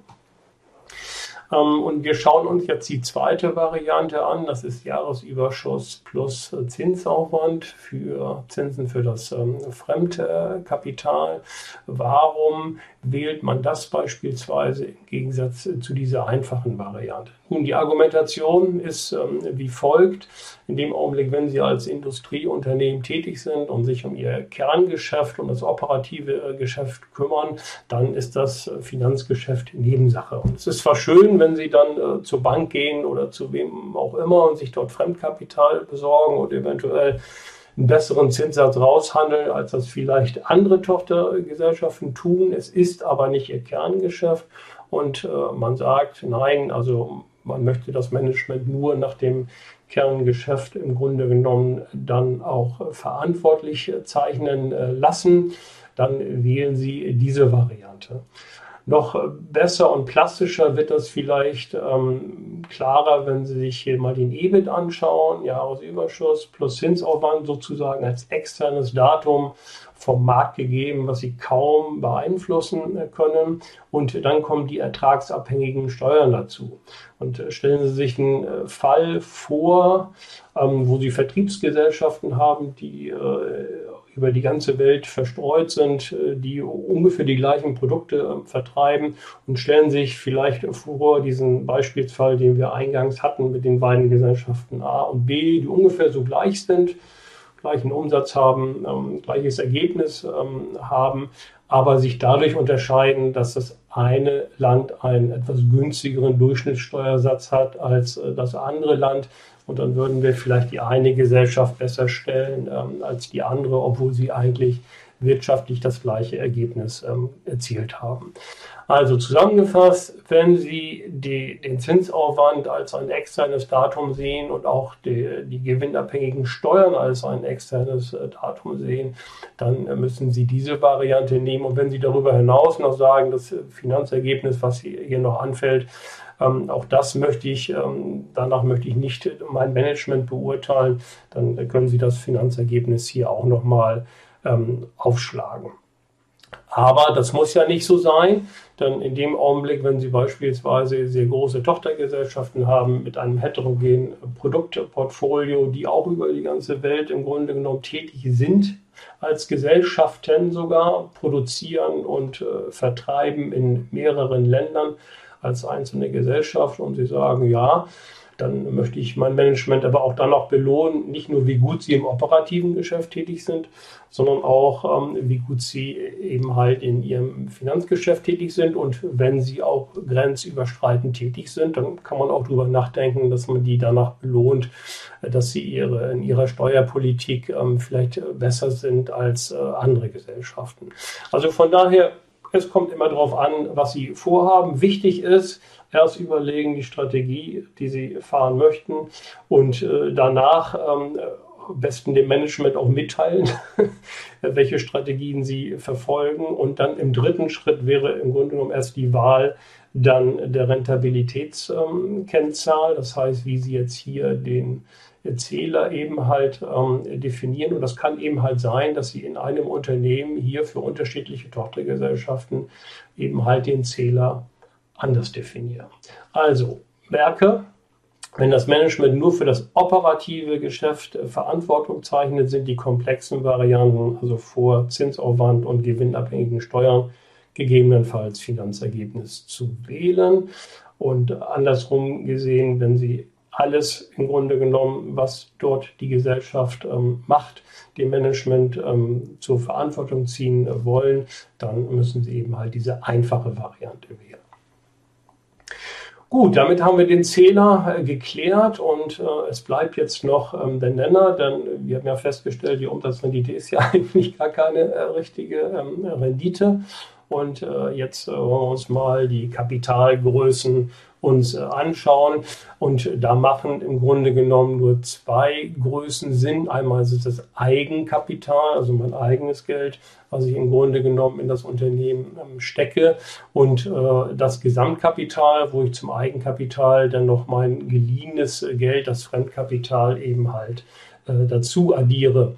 Ähm, und wir schauen uns jetzt die zweite Variante an. Das ist Jahresüberschuss plus Zinsaufwand für Zinsen für das ähm, Fremdkapital. Warum wählt man das beispielsweise im Gegensatz zu dieser einfachen Variante? Nun, die Argumentation ist ähm, wie folgt. In dem Augenblick, wenn Sie als Industrieunternehmen tätig sind und sich um Ihr Kerngeschäft, um das operative äh, Geschäft kümmern, dann ist das Finanzgeschäft Nebensache. Und es ist zwar schön, wenn Sie dann äh, zur Bank gehen oder zu wem auch immer und sich dort Fremdkapital besorgen und eventuell einen besseren Zinssatz raushandeln, als das vielleicht andere Tochtergesellschaften tun. Es ist aber nicht ihr Kerngeschäft und äh, man sagt, nein, also man möchte das Management nur nach dem Kerngeschäft im Grunde genommen dann auch verantwortlich zeichnen äh, lassen, dann wählen Sie diese Variante. Noch besser und plastischer wird das vielleicht ähm, klarer, wenn Sie sich hier mal den EBIT anschauen, Jahresüberschuss plus Zinsaufwand sozusagen als externes Datum vom Markt gegeben, was Sie kaum beeinflussen können. Und dann kommen die ertragsabhängigen Steuern dazu. Und äh, stellen Sie sich einen äh, Fall vor, ähm, wo Sie Vertriebsgesellschaften haben, die äh, über die ganze Welt verstreut sind, äh, die ungefähr die gleichen Produkte äh, vertreiben und stellen sich vielleicht vor diesen Beispielsfall, den wir eingangs hatten mit den beiden Gesellschaften A und B, die ungefähr so gleich sind, gleichen Umsatz haben, ähm, gleiches Ergebnis ähm, haben, aber sich dadurch unterscheiden, dass das eine Land einen etwas günstigeren Durchschnittssteuersatz hat als äh, das andere Land. Und dann würden wir vielleicht die eine Gesellschaft besser stellen ähm, als die andere, obwohl sie eigentlich wirtschaftlich das gleiche Ergebnis ähm, erzielt haben. Also zusammengefasst, wenn Sie die, den Zinsaufwand als ein externes Datum sehen und auch die, die gewinnabhängigen Steuern als ein externes äh, Datum sehen, dann äh, müssen Sie diese Variante nehmen. Und wenn Sie darüber hinaus noch sagen, das Finanzergebnis, was hier noch anfällt, ähm, auch das möchte ich, ähm, danach möchte ich nicht mein Management beurteilen. Dann können Sie das Finanzergebnis hier auch nochmal ähm, aufschlagen. Aber das muss ja nicht so sein, denn in dem Augenblick, wenn Sie beispielsweise sehr große Tochtergesellschaften haben mit einem heterogenen Produktportfolio, die auch über die ganze Welt im Grunde genommen tätig sind, als Gesellschaften sogar produzieren und äh, vertreiben in mehreren Ländern als einzelne Gesellschaft und Sie sagen, ja, dann möchte ich mein Management aber auch dann noch belohnen, nicht nur wie gut sie im operativen Geschäft tätig sind, sondern auch ähm, wie gut sie eben halt in ihrem Finanzgeschäft tätig sind. Und wenn sie auch grenzüberschreitend tätig sind, dann kann man auch darüber nachdenken, dass man die danach belohnt, dass sie ihre, in ihrer Steuerpolitik ähm, vielleicht besser sind als äh, andere Gesellschaften. Also von daher es kommt immer darauf an, was Sie vorhaben. Wichtig ist, erst überlegen die Strategie, die Sie fahren möchten und äh, danach ähm, besten dem Management auch mitteilen, welche Strategien Sie verfolgen. Und dann im dritten Schritt wäre im Grunde genommen erst die Wahl dann der Rentabilitätskennzahl. Ähm, das heißt, wie Sie jetzt hier den Zähler eben halt ähm, definieren. Und das kann eben halt sein, dass Sie in einem Unternehmen hier für unterschiedliche Tochtergesellschaften eben halt den Zähler anders definieren. Also merke, wenn das Management nur für das operative Geschäft äh, Verantwortung zeichnet, sind die komplexen Varianten, also vor Zinsaufwand und gewinnabhängigen Steuern, gegebenenfalls Finanzergebnis zu wählen. Und andersrum gesehen, wenn Sie alles im Grunde genommen, was dort die Gesellschaft ähm, macht, dem Management ähm, zur Verantwortung ziehen wollen, dann müssen sie eben halt diese einfache Variante wählen. Gut, damit haben wir den Zähler äh, geklärt und äh, es bleibt jetzt noch ähm, der Nenner, denn wir haben ja festgestellt, die Umsatzrendite ist ja eigentlich gar keine äh, richtige ähm, Rendite. Und äh, jetzt äh, wollen wir uns mal die Kapitalgrößen uns äh, anschauen. Und da machen im Grunde genommen nur zwei Größen Sinn. Einmal ist es das Eigenkapital, also mein eigenes Geld, was ich im Grunde genommen in das Unternehmen ähm, stecke. Und äh, das Gesamtkapital, wo ich zum Eigenkapital dann noch mein geliehenes Geld, das Fremdkapital eben halt äh, dazu addiere.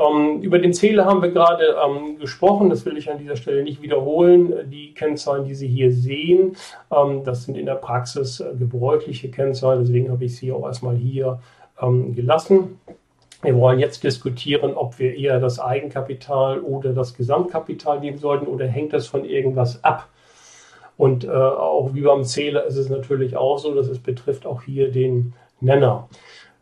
Ähm, über den Zähler haben wir gerade ähm, gesprochen, das will ich an dieser Stelle nicht wiederholen. Die Kennzahlen, die Sie hier sehen, ähm, das sind in der Praxis äh, gebräuchliche Kennzahlen, deswegen habe ich sie auch erstmal hier ähm, gelassen. Wir wollen jetzt diskutieren, ob wir eher das Eigenkapital oder das Gesamtkapital nehmen sollten oder hängt das von irgendwas ab. Und äh, auch wie beim Zähler ist es natürlich auch so, dass es betrifft auch hier den Nenner.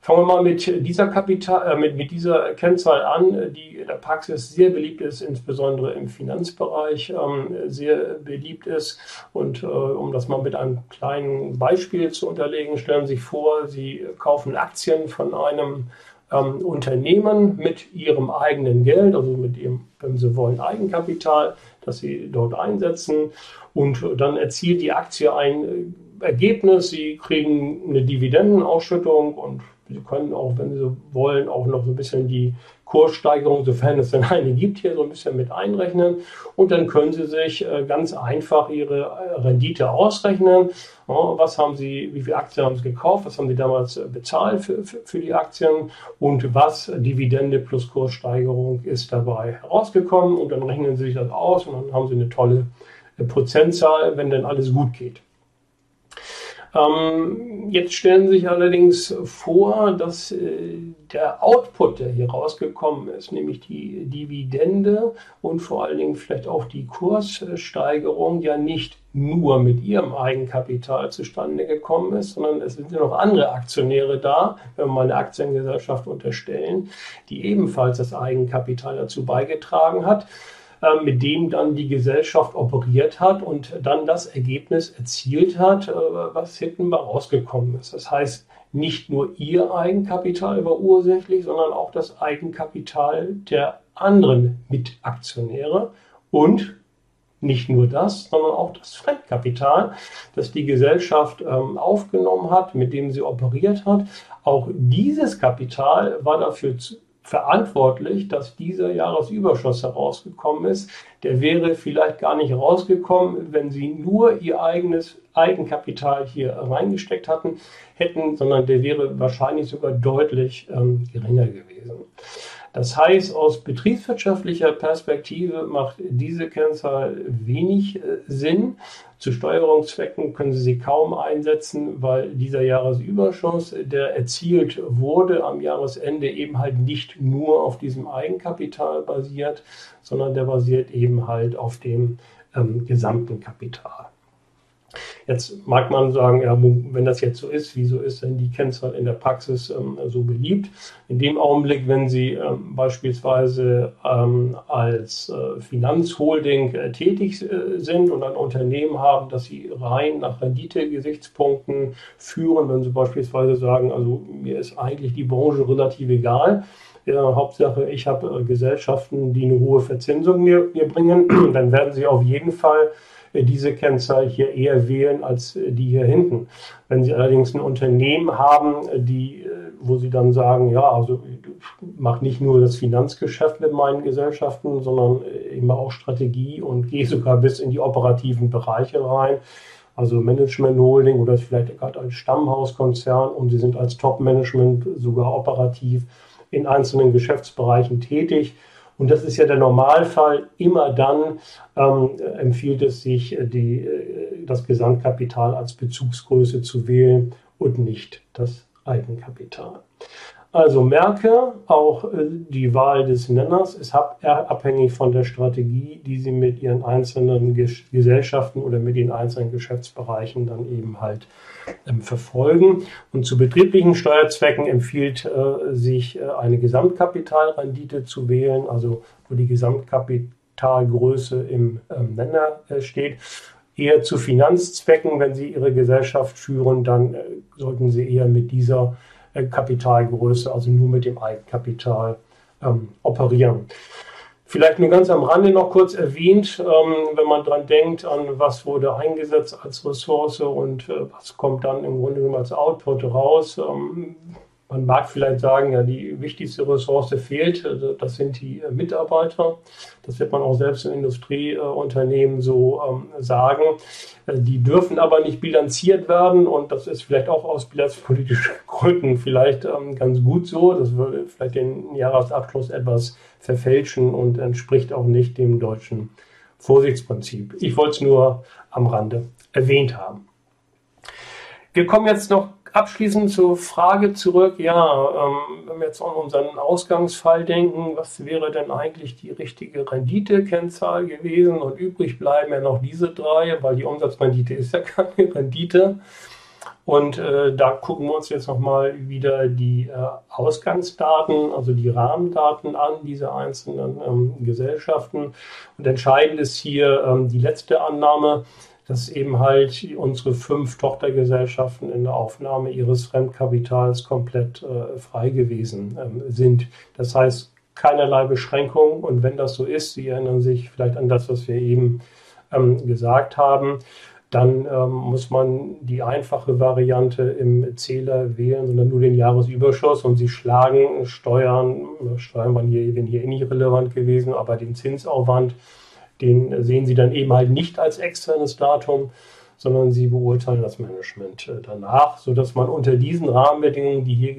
Fangen wir mal mit dieser, Kapital, äh, mit, mit dieser Kennzahl an, die in der Praxis sehr beliebt ist, insbesondere im Finanzbereich ähm, sehr beliebt ist. Und äh, um das mal mit einem kleinen Beispiel zu unterlegen, stellen Sie sich vor, Sie kaufen Aktien von einem ähm, Unternehmen mit Ihrem eigenen Geld, also mit Ihrem, wenn Sie wollen, Eigenkapital, das Sie dort einsetzen. Und dann erzielt die Aktie ein Ergebnis. Sie kriegen eine Dividendenausschüttung und Sie können auch, wenn Sie wollen, auch noch so ein bisschen die Kurssteigerung, sofern es denn eine gibt, hier so ein bisschen mit einrechnen. Und dann können Sie sich äh, ganz einfach Ihre äh, Rendite ausrechnen. Was haben Sie, wie viele Aktien haben Sie gekauft? Was haben Sie damals äh, bezahlt für, für, für die Aktien? Und was Dividende plus Kurssteigerung ist dabei herausgekommen? Und dann rechnen Sie sich das aus und dann haben Sie eine tolle Prozentzahl, wenn denn alles gut geht. Ähm, jetzt stellen Sie sich allerdings vor, dass äh, der Output, der hier rausgekommen ist, nämlich die Dividende und vor allen Dingen vielleicht auch die Kurssteigerung, ja nicht nur mit ihrem Eigenkapital zustande gekommen ist, sondern es sind ja noch andere Aktionäre da, wenn wir mal eine Aktiengesellschaft unterstellen, die ebenfalls das Eigenkapital dazu beigetragen hat. Äh, mit dem dann die Gesellschaft operiert hat und dann das Ergebnis erzielt hat, äh, was hinten rausgekommen ist. Das heißt, nicht nur ihr Eigenkapital war ursächlich, sondern auch das Eigenkapital der anderen Mitaktionäre und nicht nur das, sondern auch das Fremdkapital, das die Gesellschaft ähm, aufgenommen hat, mit dem sie operiert hat. Auch dieses Kapital war dafür verantwortlich, dass dieser Jahresüberschuss herausgekommen ist. Der wäre vielleicht gar nicht herausgekommen, wenn sie nur ihr eigenes Eigenkapital hier reingesteckt hatten, hätten, sondern der wäre wahrscheinlich sogar deutlich ähm, geringer gewesen. Das heißt, aus betriebswirtschaftlicher Perspektive macht diese Kennzahl wenig äh, Sinn. Zu Steuerungszwecken können Sie sie kaum einsetzen, weil dieser Jahresüberschuss, der erzielt wurde am Jahresende, eben halt nicht nur auf diesem Eigenkapital basiert, sondern der basiert eben halt auf dem ähm, gesamten Kapital. Jetzt mag man sagen, ja, wenn das jetzt so ist, wieso ist denn die Kennzahl in der Praxis ähm, so beliebt? In dem Augenblick, wenn Sie ähm, beispielsweise ähm, als äh, Finanzholding äh, tätig äh, sind und ein Unternehmen haben, das Sie rein nach Rendite-Gesichtspunkten führen, wenn Sie beispielsweise sagen, also mir ist eigentlich die Branche relativ egal, ja, Hauptsache, ich habe äh, Gesellschaften, die eine hohe Verzinsung mir, mir bringen, dann werden Sie auf jeden Fall diese Kennzahl hier eher wählen als äh, die hier hinten. Wenn Sie allerdings ein Unternehmen haben, äh, die, wo Sie dann sagen, ja, also ich mache nicht nur das Finanzgeschäft mit meinen Gesellschaften, sondern immer auch Strategie und gehe sogar bis in die operativen Bereiche rein. Also Management Holding oder vielleicht gerade als Stammhauskonzern und Sie sind als Top-Management sogar operativ in einzelnen Geschäftsbereichen tätig und das ist ja der Normalfall. Immer dann ähm, empfiehlt es sich, äh, die, äh, das Gesamtkapital als Bezugsgröße zu wählen und nicht das Eigenkapital. Also merke, auch äh, die Wahl des Nenners ist abhängig von der Strategie, die Sie mit Ihren einzelnen Gesellschaften oder mit den einzelnen Geschäftsbereichen dann eben halt ähm, verfolgen. Und zu betrieblichen Steuerzwecken empfiehlt äh, sich äh, eine Gesamtkapitalrendite zu wählen, also wo die Gesamtkapitalgröße im ähm, Nenner steht eher zu Finanzzwecken, wenn Sie Ihre Gesellschaft führen, dann sollten Sie eher mit dieser äh, Kapitalgröße, also nur mit dem Eigenkapital ähm, operieren. Vielleicht nur ganz am Rande noch kurz erwähnt, ähm, wenn man dran denkt, an was wurde eingesetzt als Ressource und äh, was kommt dann im Grunde genommen als Output raus. Ähm, man mag vielleicht sagen, ja, die wichtigste Ressource fehlt, äh, das sind die äh, Mitarbeiter. Das wird man auch selbst in Industrieunternehmen so ähm, sagen. Äh, die dürfen aber nicht bilanziert werden und das ist vielleicht auch aus bilanzpolitischen Gründen vielleicht ähm, ganz gut so. Das würde vielleicht den Jahresabschluss etwas verfälschen und entspricht auch nicht dem deutschen Vorsichtsprinzip. Ich wollte es nur am Rande erwähnt haben. Wir kommen jetzt noch abschließend zur Frage zurück, ja, ähm, wenn wir jetzt an unseren Ausgangsfall denken, was wäre denn eigentlich die richtige Renditekennzahl gewesen? Und übrig bleiben ja noch diese drei, weil die Umsatzrendite ist ja keine Rendite. Und äh, da gucken wir uns jetzt nochmal wieder die äh, Ausgangsdaten, also die Rahmendaten an dieser einzelnen ähm, Gesellschaften. Und entscheidend ist hier ähm, die letzte Annahme, dass eben halt unsere fünf Tochtergesellschaften in der Aufnahme ihres Fremdkapitals komplett äh, frei gewesen ähm, sind. Das heißt, keinerlei Beschränkung. Und wenn das so ist, Sie erinnern sich vielleicht an das, was wir eben ähm, gesagt haben, dann ähm, muss man die einfache Variante im Zähler wählen, sondern nur den Jahresüberschuss und Sie schlagen Steuern, Steuern waren hier eben hier irrelevant gewesen, aber den Zinsaufwand den sehen Sie dann eben halt nicht als externes Datum, sondern Sie beurteilen das Management äh, danach, sodass man unter diesen Rahmenbedingungen, die hier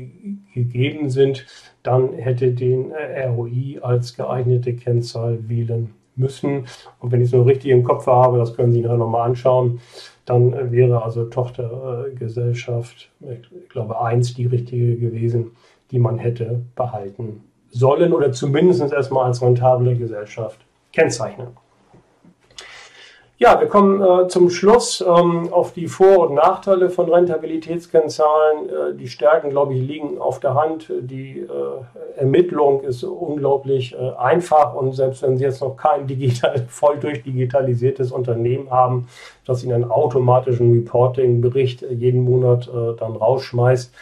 gegeben sind, dann hätte den äh, ROI als geeignete Kennzahl wählen müssen. Und wenn ich es nur richtig im Kopf habe, das können Sie nachher nochmal anschauen, dann äh, wäre also Tochtergesellschaft, ich glaube, eins die richtige gewesen, die man hätte behalten sollen oder zumindest erstmal als rentable Gesellschaft kennzeichnen. Ja, wir kommen äh, zum Schluss ähm, auf die Vor- und Nachteile von Rentabilitätskennzahlen. Äh, die Stärken, glaube ich, liegen auf der Hand. Die äh, Ermittlung ist unglaublich äh, einfach und selbst wenn Sie jetzt noch kein digital, voll durchdigitalisiertes Unternehmen haben, das Ihnen einen automatischen Reporting-Bericht jeden Monat äh, dann rausschmeißt,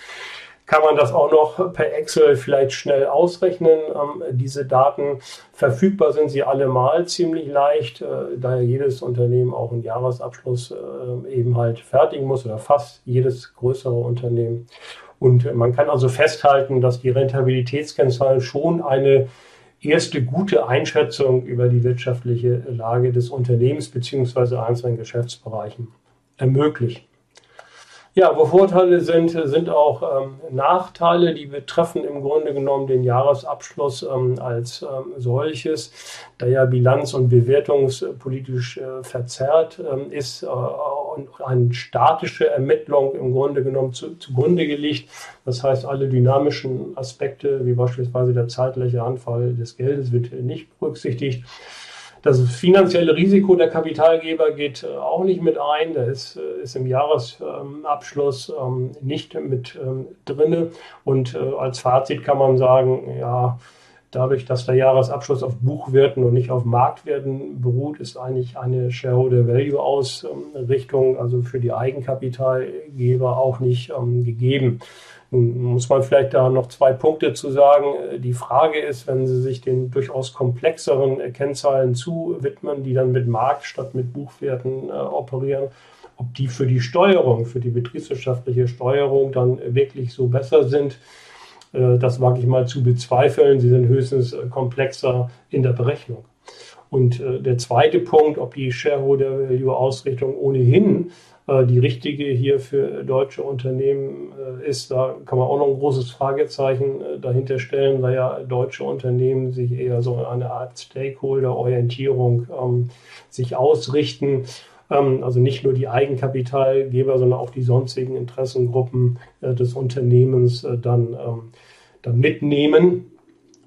kann man das auch noch per Excel vielleicht schnell ausrechnen. Ähm, diese Daten verfügbar sind sie allemal ziemlich leicht, äh, da jedes Unternehmen auch einen Jahresabschluss äh, eben halt fertigen muss oder fast jedes größere Unternehmen. Und man kann also festhalten, dass die Rentabilitätskennzahlen schon eine erste gute Einschätzung über die wirtschaftliche Lage des Unternehmens beziehungsweise einzelnen Geschäftsbereichen ermöglichen. Ja, wo Vorteile sind, sind auch ähm, Nachteile, die betreffen im Grunde genommen den Jahresabschluss ähm, als ähm, solches, da ja bilanz- und bewertungspolitisch äh, verzerrt ähm, ist äh, und eine statische Ermittlung im Grunde genommen zu, zugrunde gelegt. Das heißt, alle dynamischen Aspekte, wie beispielsweise der zeitliche Anfall des Geldes, wird nicht berücksichtigt. Das finanzielle Risiko der Kapitalgeber geht äh, auch nicht mit ein. Da ist, äh, ist im Jahresabschluss ähm, nicht mit ähm, drinne. Und äh, als Fazit kann man sagen, ja, dadurch, dass der Jahresabschluss auf Buchwerten und nicht auf Marktwerten beruht, ist eigentlich eine Shareholder Value Ausrichtung, also für die Eigenkapitalgeber auch nicht ähm, gegeben. Nun muss man vielleicht da noch zwei Punkte zu sagen. Die Frage ist, wenn Sie sich den durchaus komplexeren Kennzahlen zuwidmen, die dann mit Markt statt mit Buchwerten äh, operieren, ob die für die Steuerung, für die betriebswirtschaftliche Steuerung dann wirklich so besser sind. Äh, das wage ich mal zu bezweifeln. Sie sind höchstens äh, komplexer in der Berechnung. Und äh, der zweite Punkt, ob die Shareholder Value Ausrichtung ohnehin die richtige hier für deutsche Unternehmen äh, ist, da kann man auch noch ein großes Fragezeichen äh, dahinter stellen, weil ja deutsche Unternehmen sich eher so eine Art Stakeholder-Orientierung ähm, sich ausrichten. Ähm, also nicht nur die Eigenkapitalgeber, sondern auch die sonstigen Interessengruppen äh, des Unternehmens äh, dann, ähm, dann mitnehmen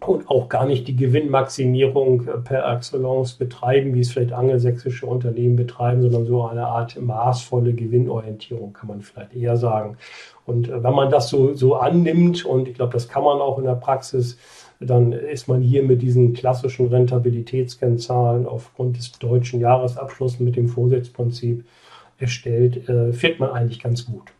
und auch gar nicht die Gewinnmaximierung äh, per Excellence betreiben, wie es vielleicht angelsächsische Unternehmen betreiben, sondern so eine Art maßvolle Gewinnorientierung, kann man vielleicht eher sagen. Und äh, wenn man das so, so annimmt, und ich glaube, das kann man auch in der Praxis, dann ist man hier mit diesen klassischen Rentabilitätskennzahlen aufgrund des deutschen Jahresabschlusses mit dem Vorsitzprinzip erstellt, äh, fährt man eigentlich ganz gut.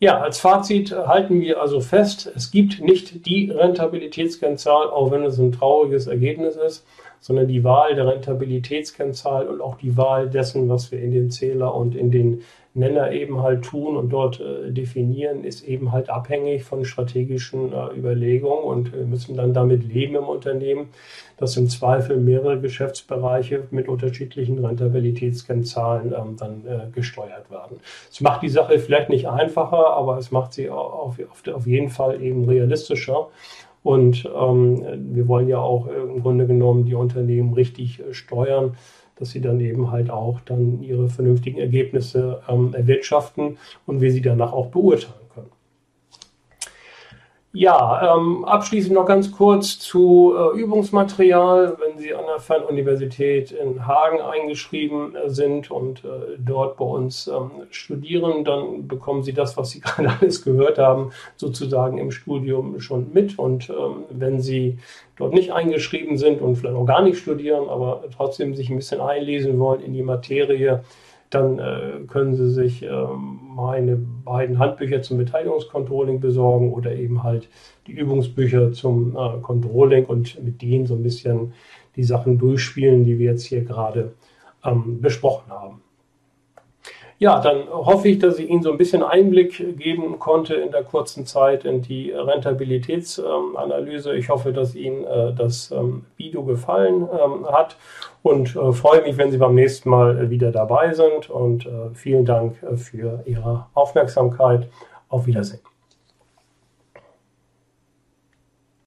Ja, als Fazit halten wir also fest, es gibt nicht die Rentabilitätskennzahl, auch wenn es ein trauriges Ergebnis ist, sondern die Wahl der Rentabilitätskennzahl und auch die Wahl dessen, was wir in den Zähler und in den Nenner eben halt tun und dort äh, definieren, ist eben halt abhängig von strategischen äh, Überlegungen und wir müssen dann damit leben im Unternehmen, dass im Zweifel mehrere Geschäftsbereiche mit unterschiedlichen Rentabilitätskennzahlen ähm, dann äh, gesteuert werden. Es macht die Sache vielleicht nicht einfacher, aber es macht sie auf, auf, auf jeden Fall eben realistischer. Und ähm, wir wollen ja auch im Grunde genommen die Unternehmen richtig äh, steuern dass sie dann eben halt auch dann ihre vernünftigen Ergebnisse ähm, erwirtschaften und wir sie danach auch beurteilen. Ja, ähm, abschließend noch ganz kurz zu äh, Übungsmaterial. Wenn Sie an der Fernuniversität in Hagen eingeschrieben äh, sind und äh, dort bei uns ähm, studieren, dann bekommen Sie das, was Sie gerade alles gehört haben, sozusagen im Studium schon mit. Und ähm, wenn Sie dort nicht eingeschrieben sind und vielleicht auch gar nicht studieren, aber trotzdem sich ein bisschen einlesen wollen in die Materie, dann äh, können Sie sich äh, meine beiden Handbücher zum Beteiligungscontrolling besorgen oder eben halt die Übungsbücher zum äh, Controlling und mit denen so ein bisschen die Sachen durchspielen, die wir jetzt hier gerade ähm, besprochen haben. Ja, dann hoffe ich, dass ich Ihnen so ein bisschen Einblick geben konnte in der kurzen Zeit in die Rentabilitätsanalyse. Ich hoffe, dass Ihnen äh, das ähm, Video gefallen ähm, hat und äh, freue mich, wenn Sie beim nächsten Mal wieder dabei sind. Und äh, vielen Dank für Ihre Aufmerksamkeit. Auf Wiedersehen.